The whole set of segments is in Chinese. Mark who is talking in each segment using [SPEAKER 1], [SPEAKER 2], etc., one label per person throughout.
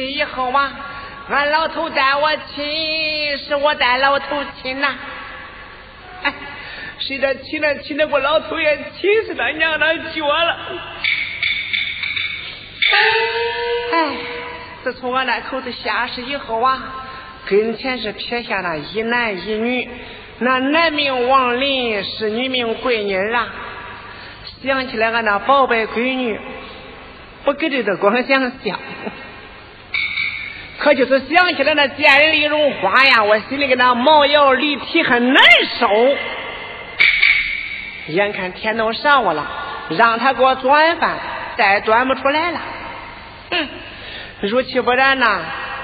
[SPEAKER 1] 亲以后啊，俺老头带我亲，是我带老头亲呐。哎，谁这亲了亲的我老头也亲死他娘的脚了。哎，自从俺那口子下世以后啊。跟前是撇下了一男一女，那男名王林是女名闺妮儿啊。想起来俺那宝贝闺女，我跟着都光想笑。可就是想起来那贱人李荣花呀，我心里跟那毛摇离体很难受。眼看天都晌午了，让他给我端饭，再端不出来了。哼，如其不然呐。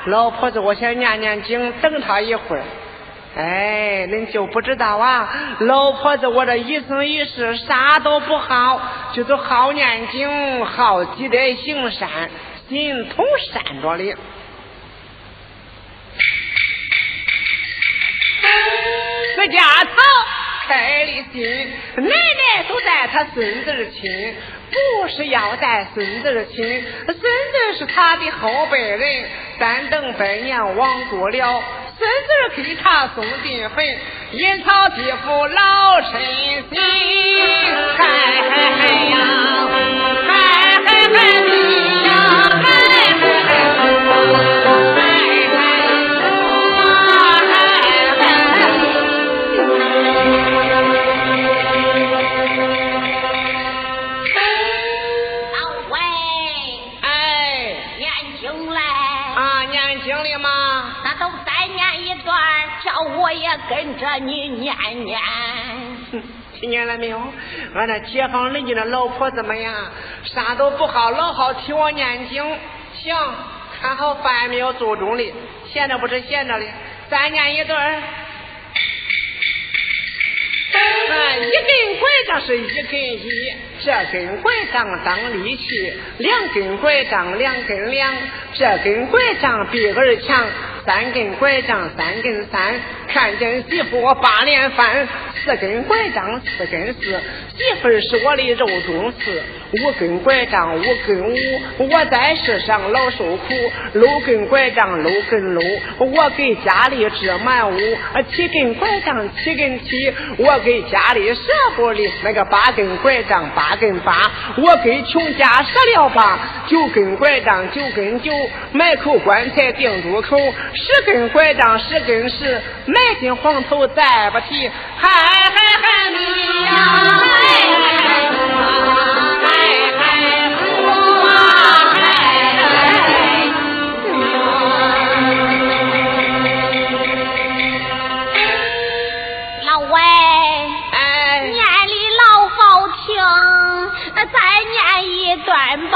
[SPEAKER 1] 老婆子，我想念念经，等他一会儿。哎，恁就不知道啊！老婆子，我这一生一世啥都不好，就是好念经，好积德行善，心头善着哩。这家头开的心，奶奶都带他孙子亲，不是要带孙子亲，孙子是他的后辈人。三等百年亡过了，孙子给他送进坟，阴曹地府老身心，嗨嗨嗨呀，嗨嗨嗨。
[SPEAKER 2] 跟着你念念，
[SPEAKER 1] 听见了没有？俺那街坊邻居的老婆怎么样，啥都不好，老好听我念经。行，看好饭没有做中的，闲着不是闲着的，再念一段。啊，一根拐杖是一根一，这根拐杖当利器，两根拐杖两根两，这根拐杖比儿强。三根拐杖，三根三，看见媳妇我八连翻。四根拐杖，四根四，媳妇是我的肉中刺。五根拐杖，五根五，我在世上老受苦。六根拐杖，六根六，我给家里织满屋。七根拐杖，七根七，我给家里舍不的。那个八根拐杖，八根八，我给穷家舍了八。九根拐杖，九根九，买口棺材钉住口。十根拐杖，十根十，买斤黄头再不提。嗨。嗨嗨你呀，嗨嗨我嗨
[SPEAKER 2] 老魏，念的老好听，再念一段吧。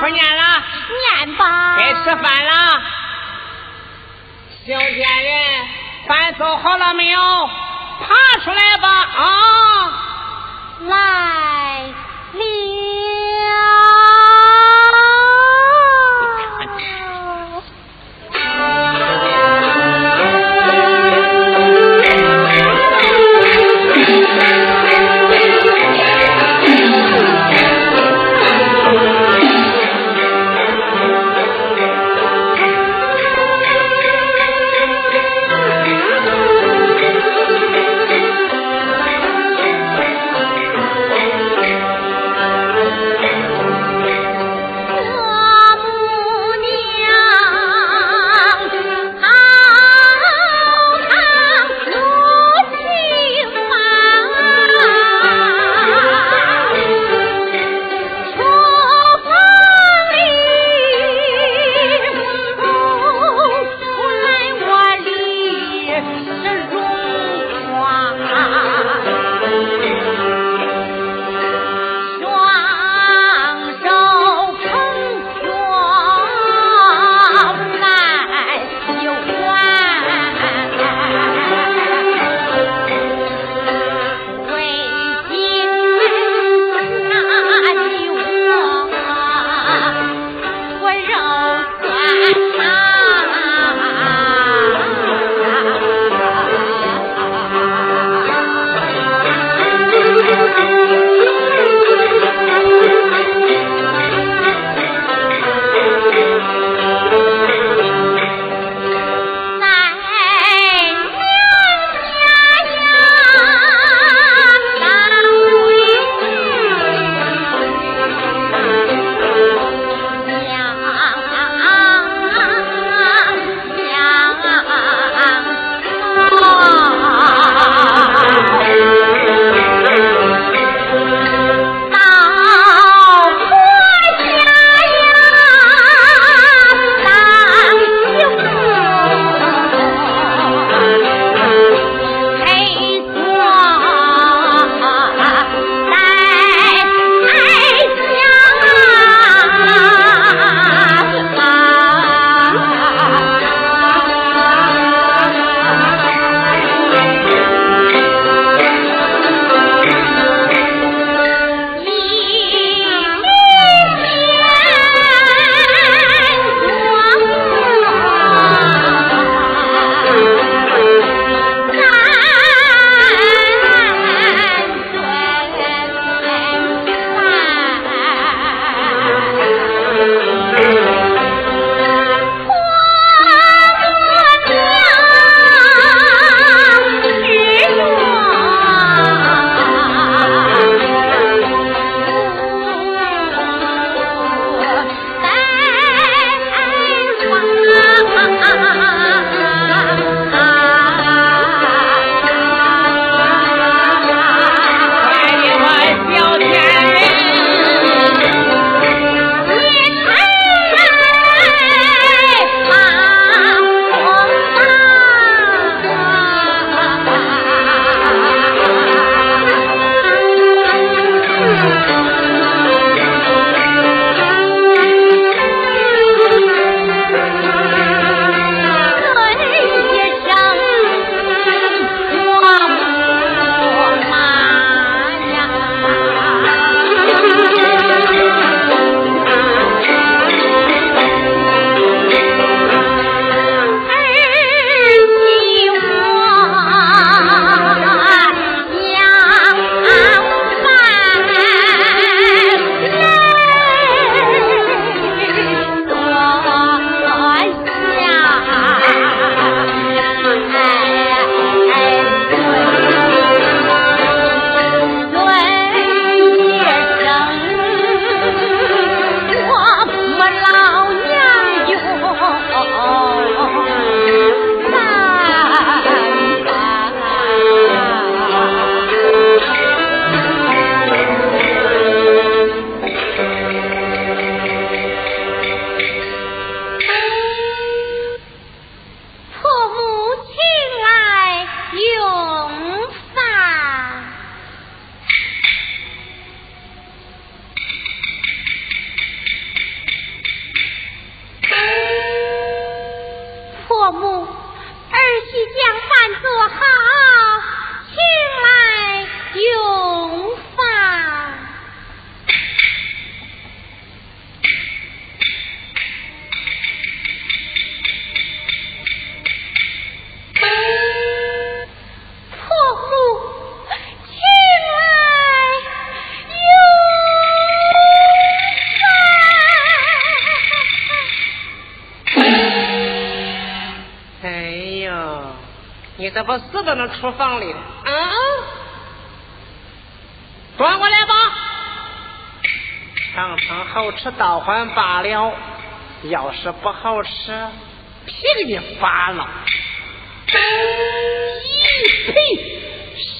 [SPEAKER 1] 不念了，
[SPEAKER 2] 念吧。
[SPEAKER 1] 该吃饭了，小贱人，饭做好了没有？爬出来吧啊！
[SPEAKER 2] 来了。
[SPEAKER 1] 你怎么死在那厨房里？啊，端过来吧。尝尝好吃倒还罢了，要是不好吃，皮给你扒了。咦呸！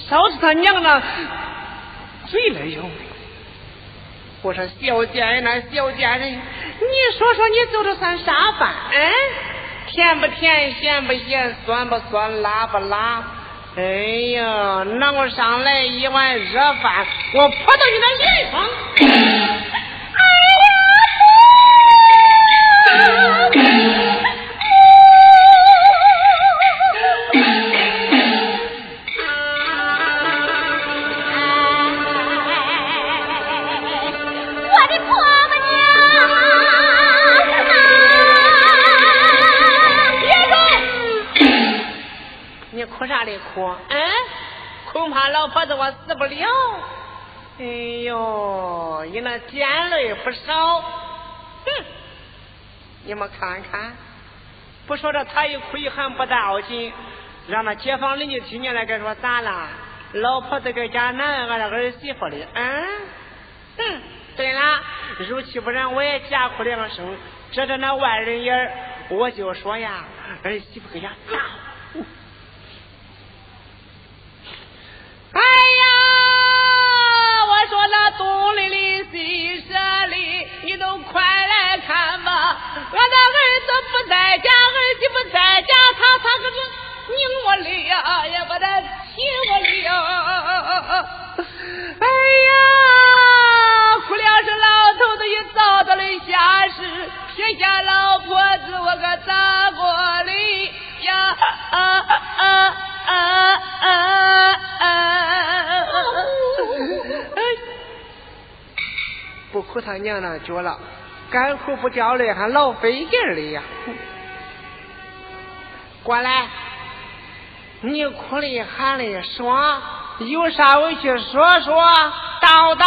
[SPEAKER 1] 烧死他娘的嘴了哟！我说小贱人呐，小贱人，你说说你做的算啥饭？嗯，甜不甜，咸不咸，酸不酸，辣不辣？哎呀，弄上来一碗热饭，我扑到你的他一哭一喊不要紧，让那街坊邻居听见了，该说咋了？老婆子搁家难俺的儿媳妇的，嗯，哼！对了，如其不然，我也假哭两声，遮着那外人眼，我就说呀，儿媳妇搁家咋？那脚了，干苦不叫累还老费劲的呀！过来，你哭的喊的爽，有啥委屈说说，叨叨。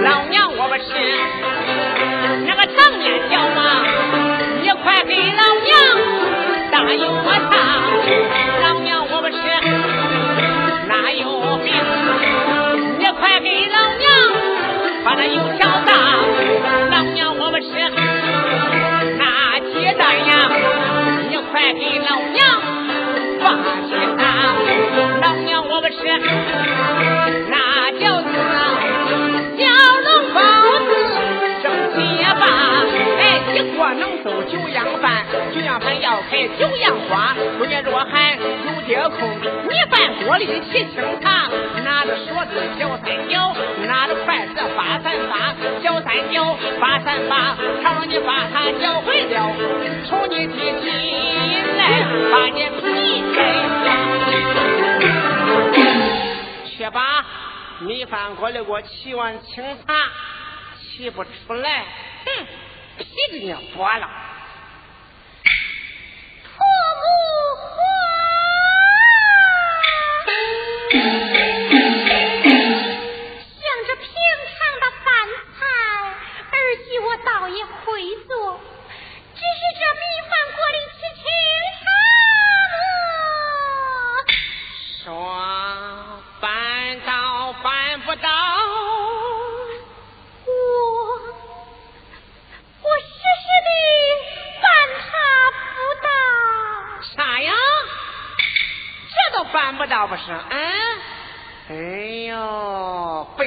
[SPEAKER 1] 老娘我不吃那个长面条嘛，你快给老娘打油馍。老娘我不吃哪有病，你快给老娘把那油条。要开九样花中间若还有点空米饭锅里洗清茶拿着勺子搅三搅拿着筷子八三八搅三搅八三八他你把他搅坏了。从你的里来把你皮给去吧米饭锅里给我沏碗清茶沏不出来哼皮子拧剥了。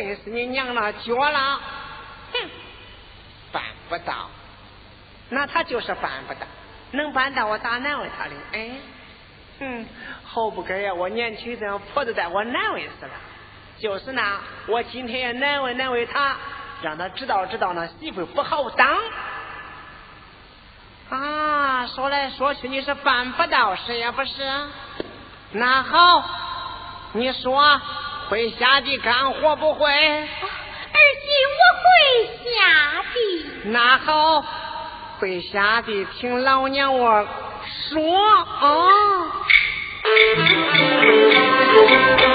[SPEAKER 1] 你是你娘了绝了，哼，办不到，那他就是办不到，能办到我咋难为他的？哎，嗯，好不该呀，我年轻这样婆子在我难为死了。就是呢，我今天也难为难为他，让他知道知道那媳妇不好当。啊，说来说去你是办不到，是也不是？那好，你说会下地干活不会？
[SPEAKER 2] 儿媳，我会下地，
[SPEAKER 1] 那好，会下地听老娘我说啊。吃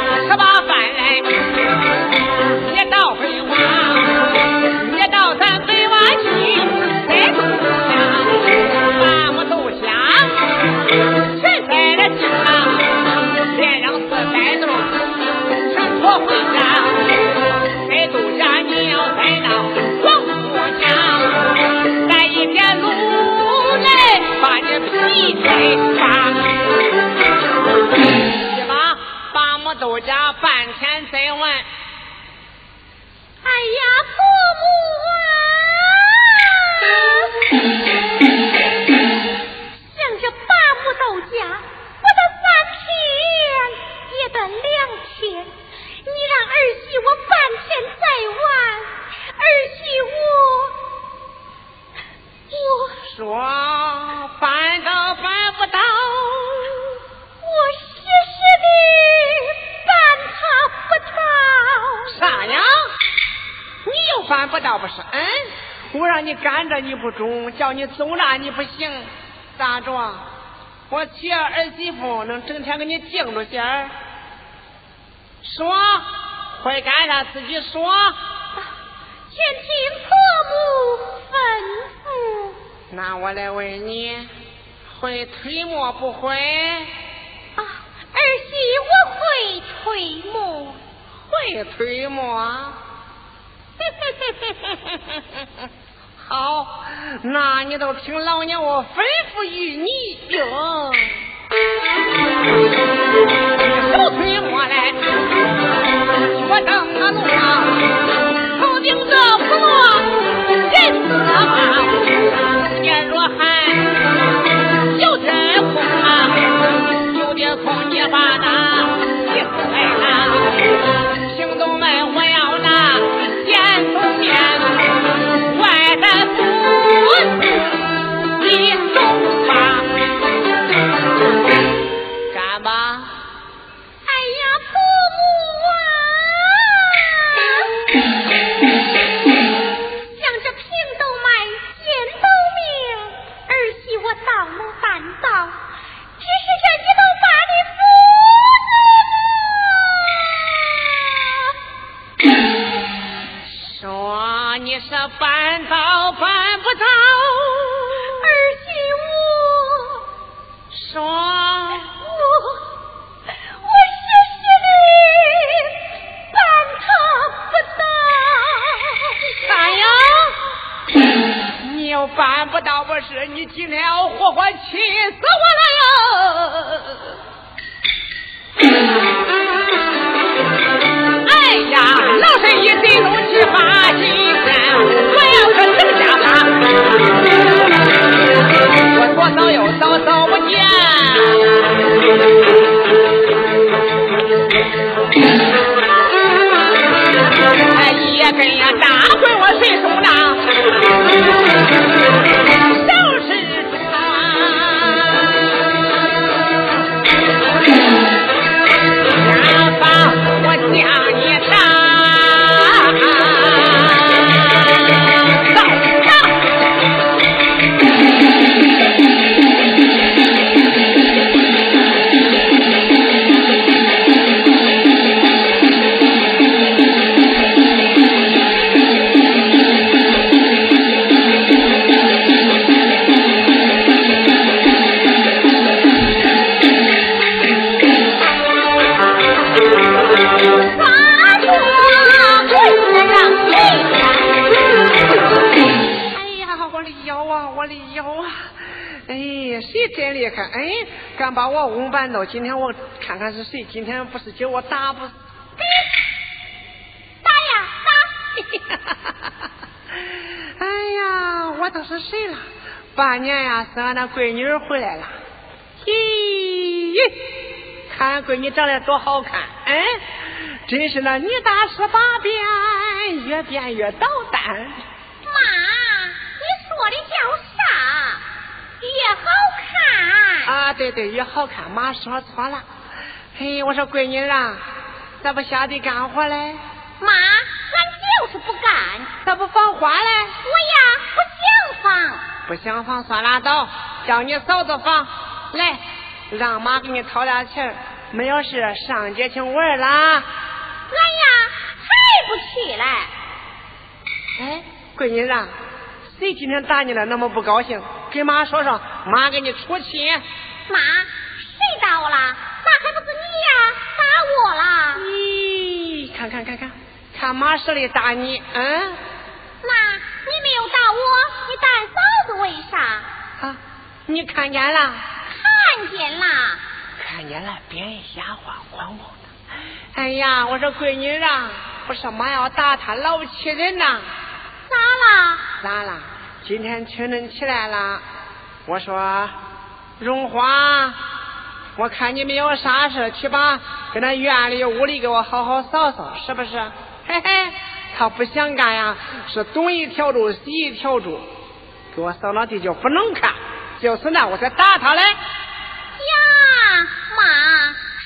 [SPEAKER 2] 你
[SPEAKER 1] 干着你不中，叫你走了你不行，咋着？我娶儿媳妇能整天给你敬着些儿？说会干啥自己说。
[SPEAKER 2] 全听婆母吩咐。
[SPEAKER 1] 那我来问你，会推磨不会？
[SPEAKER 2] 啊，儿媳我会推磨。
[SPEAKER 1] 会推磨。好，那你都听老娘我吩咐于你哟。手推磨来，我等啊路啊，办不到不是你今天要活活气死我了哟。哎呀老身一对龙七八今天我要可整家了我左找右找找不见哎一根呀大棍 Thank you. 把我翁绊倒！今天我看看是谁？今天不是叫我打不？
[SPEAKER 2] 打呀
[SPEAKER 1] 打！哎呀，我都是谁了？半年呀，是俺那闺女回来了。咦，看闺女长得多好看！哎，真是那女大十八变，越变越倒蛋。
[SPEAKER 2] 妈，你说的叫啥？越好看
[SPEAKER 1] 啊！对对，也好看。妈说错了。嘿，我说闺女啊，咋不下地干活嘞？
[SPEAKER 2] 妈，俺就是不干。
[SPEAKER 1] 咋不放花嘞？
[SPEAKER 2] 我呀，不想放。
[SPEAKER 1] 不想放算拉倒，叫你嫂子放。来，让妈给你掏点钱，没有事上街去玩啦。俺
[SPEAKER 2] 呀，还不去嘞。
[SPEAKER 1] 哎，闺女啊。谁今天打你了？那么不高兴？跟妈说说，妈给你出气。
[SPEAKER 2] 妈，谁打我了？那还不是你呀？打我了？
[SPEAKER 1] 咦，看看看看，看妈是的打你，嗯？
[SPEAKER 2] 那你没有打我，你打俺嫂子为啥？
[SPEAKER 1] 啊，你看见了？
[SPEAKER 2] 看见了。
[SPEAKER 1] 看见了，别人瞎话，咣咣的。哎呀，我说闺女啊，我说妈要打他，老气人呐。
[SPEAKER 2] 咋了？
[SPEAKER 1] 咋了？今天清晨起来了，我说荣华，我看你没有啥事，去吧，跟那院里屋里给我好好扫扫，是不是？嘿嘿，他不想干呀，是东一条柱西一条柱，给我扫那地就不能看，就是那我才打他嘞。
[SPEAKER 2] 呀，妈，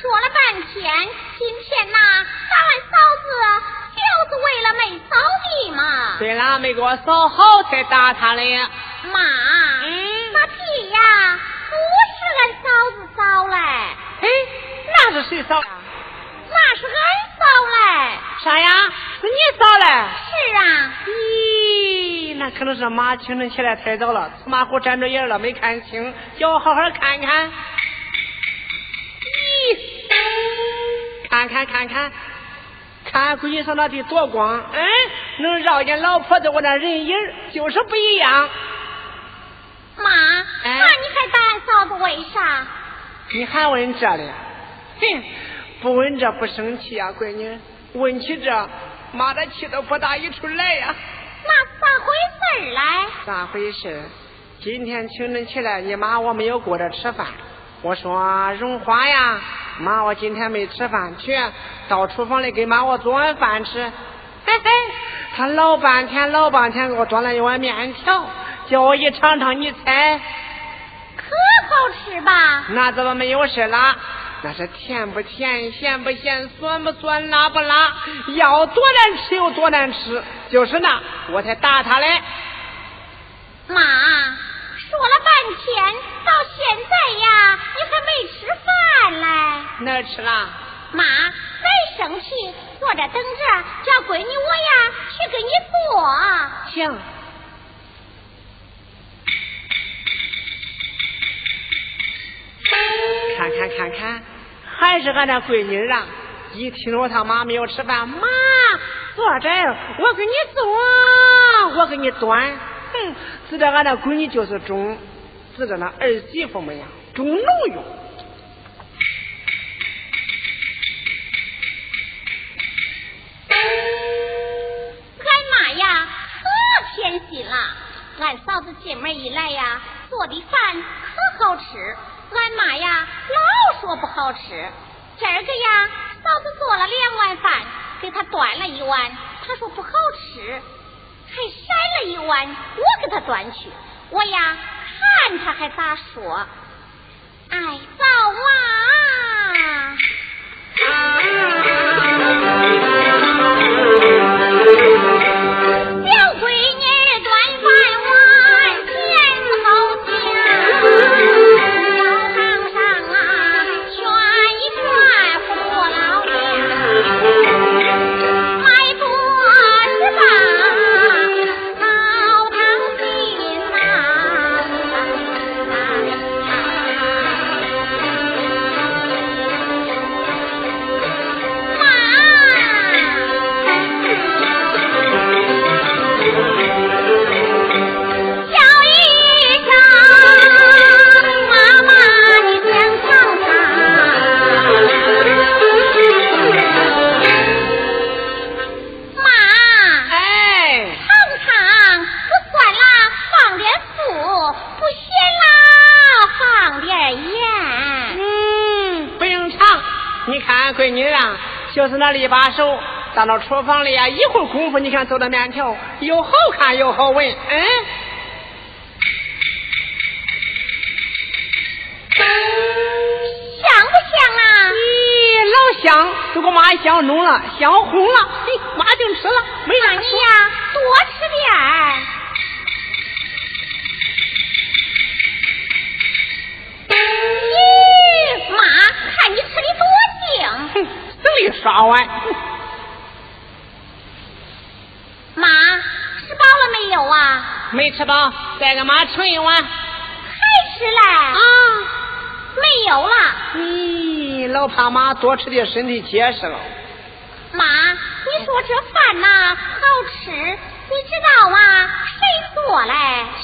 [SPEAKER 2] 说了半天，今天呐，打俺嫂子。就是为了没扫地嘛。
[SPEAKER 1] 对了，没给我扫好才打他嘞。
[SPEAKER 2] 妈，嗯，那地呀，不是俺嫂子扫嘞。
[SPEAKER 1] 哎，那是谁扫？
[SPEAKER 2] 那是俺扫嘞。
[SPEAKER 1] 啥呀？是你扫嘞？
[SPEAKER 2] 是啊。
[SPEAKER 1] 咦，那可能是妈清晨起来太早了，马虎沾着眼了，没看清，叫我好好看看。咦，看看看看。看闺女上那地多光，嗯，能绕见老婆子我那人影就是不一样。
[SPEAKER 2] 妈，那你还打俺嫂子为啥？
[SPEAKER 1] 你还问这哩？哼，不问这不生气呀，闺女。问起这，妈的气都不打一处来呀。
[SPEAKER 2] 那咋回事来？
[SPEAKER 1] 咋回事？今天清晨起来，你妈我没有顾着吃饭。我说荣华呀。妈，我今天没吃饭，去到厨房里给妈我做碗饭吃。嘿嘿，他老半天老半天给我端了一碗面条，叫我一尝尝，你猜？
[SPEAKER 2] 可好吃吧？
[SPEAKER 1] 那怎么没有事啦？那是甜不甜，咸不咸，酸不酸，辣不辣？要多难吃有多难吃，就是那我才打他嘞。
[SPEAKER 2] 妈。说了半天，到现在呀，你还没吃饭嘞？
[SPEAKER 1] 哪吃了？
[SPEAKER 2] 妈，再生气，坐着等着，叫闺女我呀去给你做。
[SPEAKER 1] 行。看看看看，还是俺那闺女啊！一听说他妈没有吃饭，妈，坐这，我给你做，我给你端。哼，知道俺那闺女就是中，指着那儿媳妇们呀，中农用。
[SPEAKER 2] 俺妈呀，可偏心了。俺嫂子进门一来呀，做的饭可好吃。俺妈呀，老说不好吃。今儿个呀，嫂子做了两碗饭，给他端了一碗，他说不好吃，还筛了一碗，我给他端去。我呀，看他还咋说？哎，嫂啊！
[SPEAKER 1] 到那厨房里呀，一会儿功夫，你看做的面条又好看又好闻，嗯，
[SPEAKER 2] 香不香啊？
[SPEAKER 1] 咦，老香，都给我妈香浓了，香红了，没
[SPEAKER 2] 吃饱，
[SPEAKER 1] 再给妈盛一碗。
[SPEAKER 2] 还吃嘞？
[SPEAKER 1] 啊，
[SPEAKER 2] 没有了。
[SPEAKER 1] 咦，老怕妈多吃点身体结实了。
[SPEAKER 2] 妈，你说这饭呐好吃，你知道吗？谁做嘞？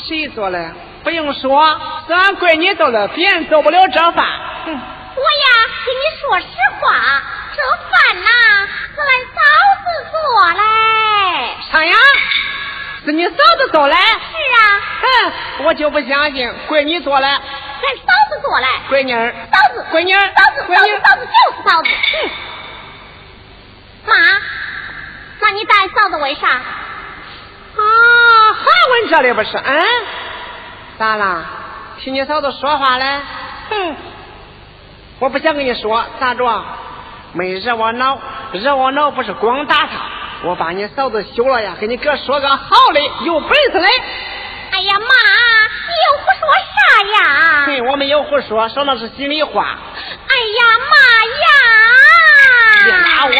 [SPEAKER 1] 谁做嘞？不用说，是俺闺女做的，别人做不了这饭。哼。
[SPEAKER 2] 我呀，跟你说实话。这饭呐，是俺嫂子做嘞。
[SPEAKER 1] 啥呀？是你嫂子做嘞？哼，我就不相信，闺女做了。俺
[SPEAKER 2] 嫂子做了。
[SPEAKER 1] 闺女儿。
[SPEAKER 2] 嫂子。
[SPEAKER 1] 闺女儿。
[SPEAKER 2] 嫂子。闺女。嫂子就是嫂子。妈，那你带嫂子为啥？啊，
[SPEAKER 1] 还问这里不是？嗯。咋啦？听你嫂子说话嘞？哼，我不想跟你说，咋着？没惹我恼，惹我恼不是光打他，我把你嫂子休了呀，给你哥说个好的，有本事嘞。
[SPEAKER 2] 哎呀妈，你又胡说啥呀？
[SPEAKER 1] 嘿，我没有胡说，说那是心里话。
[SPEAKER 2] 哎呀
[SPEAKER 1] 妈呀！别打我。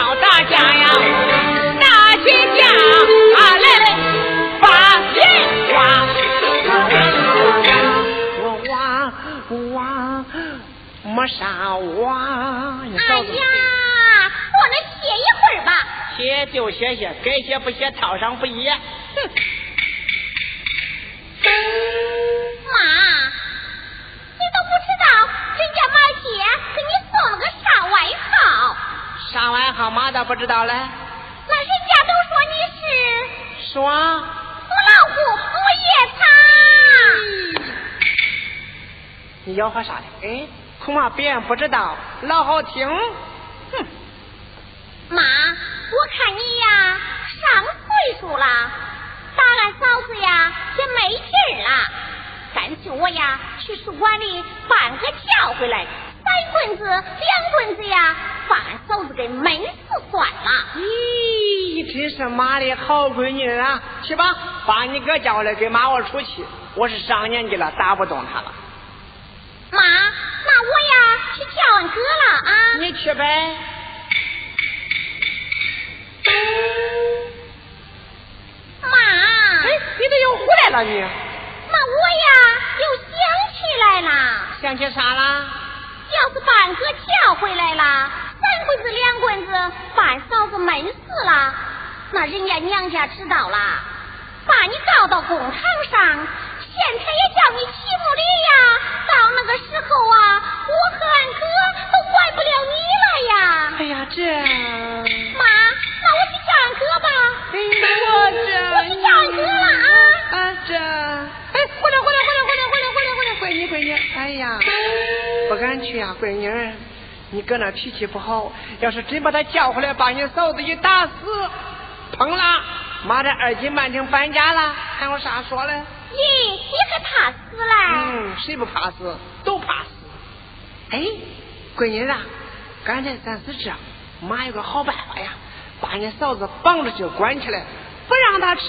[SPEAKER 1] 好大家呀，打起架啊来来把钱花，我挖挖没啥挖，你
[SPEAKER 2] 哎呀，我们歇一会儿吧。
[SPEAKER 1] 歇就歇歇，该歇不歇套上不一。
[SPEAKER 2] 号
[SPEAKER 1] 妈倒不知道嘞。
[SPEAKER 2] 那人家都说你是
[SPEAKER 1] 说
[SPEAKER 2] 母老虎母夜叉。
[SPEAKER 1] 你吆喝啥嘞？哎，恐怕别人不知道，老好听。哼，
[SPEAKER 2] 妈，我看你呀上岁数了，打俺嫂子呀也没劲儿了，干脆我呀去书馆里办个叫回来，三棍子两棍子呀，把俺嫂子给闷死算了。
[SPEAKER 1] 咦，真是妈的好闺女啊！去吧，把你哥叫来给妈我出气。我是上年纪了，打不动他了。
[SPEAKER 2] 妈，那我呀去叫俺哥了啊。
[SPEAKER 1] 你去呗。
[SPEAKER 2] 妈，
[SPEAKER 1] 哎，你怎么又回来了你？
[SPEAKER 2] 那我呀又想起来了，
[SPEAKER 1] 想起啥了？
[SPEAKER 2] 要是把俺哥叫回来了，三棍子两棍子把俺嫂子闷死了，那人家娘家知道了，把你告到公堂上，县太也叫你起不理呀。到那个时候啊，我和俺哥都怪不了你了呀。
[SPEAKER 1] 哎呀，这，
[SPEAKER 2] 妈，那我去叫俺哥吧。
[SPEAKER 1] 哎，我这，
[SPEAKER 2] 我去叫俺哥了啊。
[SPEAKER 1] 啊，这，哎，回来，回来，回来，回来，回来，回来，回来，闺女，闺女，哎呀，不敢去呀、闺女儿，你哥那脾气不好，要是真把他叫回来，把你嫂子一打死，碰了，妈这二斤半斤搬家了，还有啥说嘞？
[SPEAKER 2] 咦，你还怕死嘞？
[SPEAKER 1] 嗯，谁不怕死？都怕死。哎，闺女啊，刚才咱是这，妈有个好办法呀，把你嫂子绑着就关起来，不让她吃，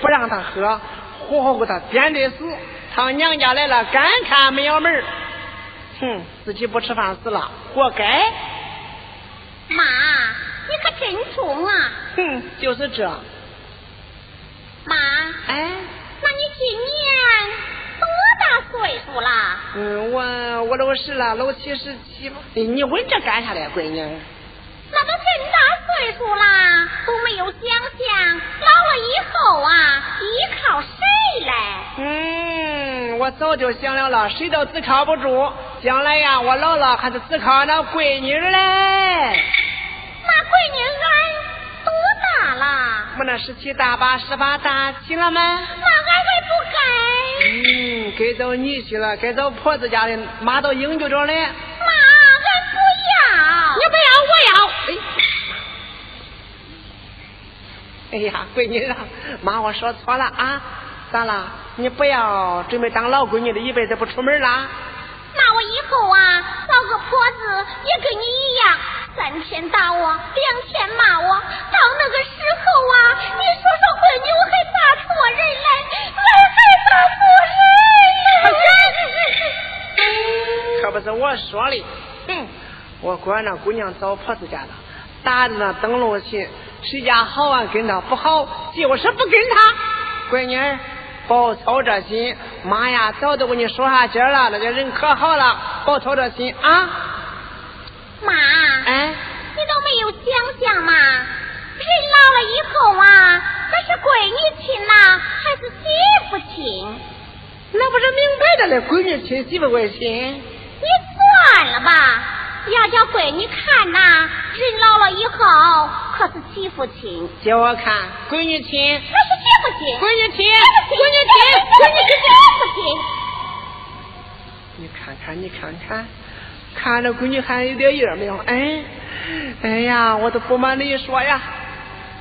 [SPEAKER 1] 不让她喝，活活给她点的死。她娘家来了，干看没有门儿哼，自己不吃饭死了，活该。
[SPEAKER 2] 妈，你可真穷啊！
[SPEAKER 1] 哼，就是这。
[SPEAKER 2] 妈，
[SPEAKER 1] 哎，
[SPEAKER 2] 那你今年多大岁数啦？
[SPEAKER 1] 嗯，我我六十了，老七十七吧。哎你问这干啥嘞，闺女？
[SPEAKER 2] 那都真大岁数啦，都没有想想老了以后啊，依靠谁嘞？
[SPEAKER 1] 嗯，我早就想了了，谁都自靠不住。将来呀，我老了还是只靠那闺女嘞。
[SPEAKER 2] 那闺女俺多大了？
[SPEAKER 1] 我那十七大八十八大，七了吗？
[SPEAKER 2] 那俺还不该。
[SPEAKER 1] 嗯，该到你去了，该到婆子家的，妈都应就着嘞。
[SPEAKER 2] 妈，要。
[SPEAKER 1] 你不要，我要。哎，哎呀，闺女啊，妈我说错了啊，咋了？你不要准备当老闺女的，一辈子不出门啦？
[SPEAKER 2] 那我以后啊，找个婆子也跟你一样，三天打我，两天骂我，到那个时候啊，你说说闺女，我还打错人来，我还打错人来。
[SPEAKER 1] 可不是我说的，哼！我管那姑娘找婆子家了，打着那灯笼去，谁家好啊跟她不好，就是不跟她。闺女儿，别操这心，妈呀，早都给你说下劲儿了，那个人可好了，别操这心啊！
[SPEAKER 2] 妈，
[SPEAKER 1] 哎，
[SPEAKER 2] 你都没有想想嘛，人老了以后啊，那是闺女亲呐，还是媳妇亲？
[SPEAKER 1] 那不是明摆着的，闺女亲媳妇为亲。
[SPEAKER 2] 你算了吧，要叫闺女看呐，人老了以后可是媳妇亲。
[SPEAKER 1] 叫我看，闺女亲。那
[SPEAKER 2] 是媳妇亲。
[SPEAKER 1] 闺女亲。
[SPEAKER 2] 闺女亲。闺女亲。
[SPEAKER 1] 你看看，你看看，看着闺女还有点样没有？哎，哎呀，我都不瞒你说呀，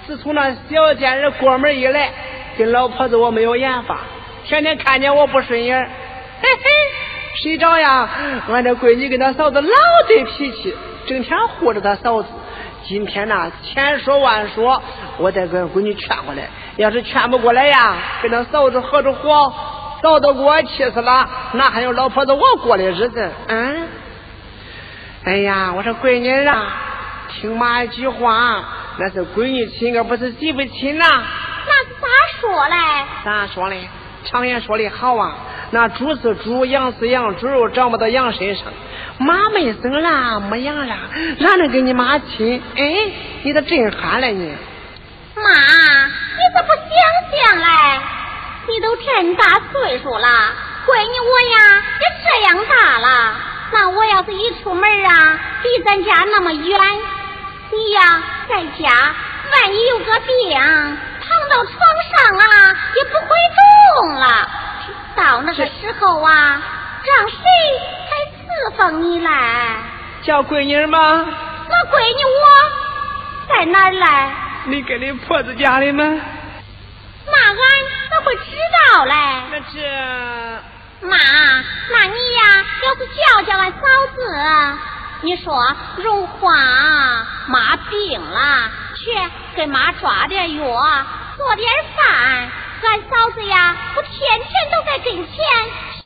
[SPEAKER 1] 自从那小贱人过门以来，跟老婆子我没有眼法，天天看见我不顺眼，嘿嘿，谁着呀？俺这闺女跟他嫂子老对脾气，整天护着他嫂子。今天呢，千说万说，我得跟闺女劝过来。要是劝不过来呀，跟他嫂子合着伙，嫂子给我气死了，哪还有老婆子我过的日子？嗯。哎呀，我说闺女啊，听妈一句话，那是闺女亲，可不是媳妇亲呐。
[SPEAKER 2] 那咋说嘞？
[SPEAKER 1] 咋说嘞？常言说的好啊，那猪是猪，羊是羊，猪肉长不到羊身上。妈没生了，没养了，哪能跟你妈亲？哎，你咋真憨了你？
[SPEAKER 2] 妈，你咋不想想嘞？你都这么大岁数了，闺女我呀也这样大了，那我要是一出门啊，离咱家那么远，你呀在家，万一有个病，躺到床上啊也不会动了，到那个时候啊，让谁来？侍奉你来，
[SPEAKER 1] 叫闺女吗？
[SPEAKER 2] 那闺女我在哪儿来？
[SPEAKER 1] 你跟你婆子家里吗？
[SPEAKER 2] 那俺怎会知道嘞？
[SPEAKER 1] 那这
[SPEAKER 2] 妈，那你呀，要是叫叫俺嫂子，你说荣华妈病了，去给妈抓点药，做点饭，俺嫂子呀，我天天都在跟前。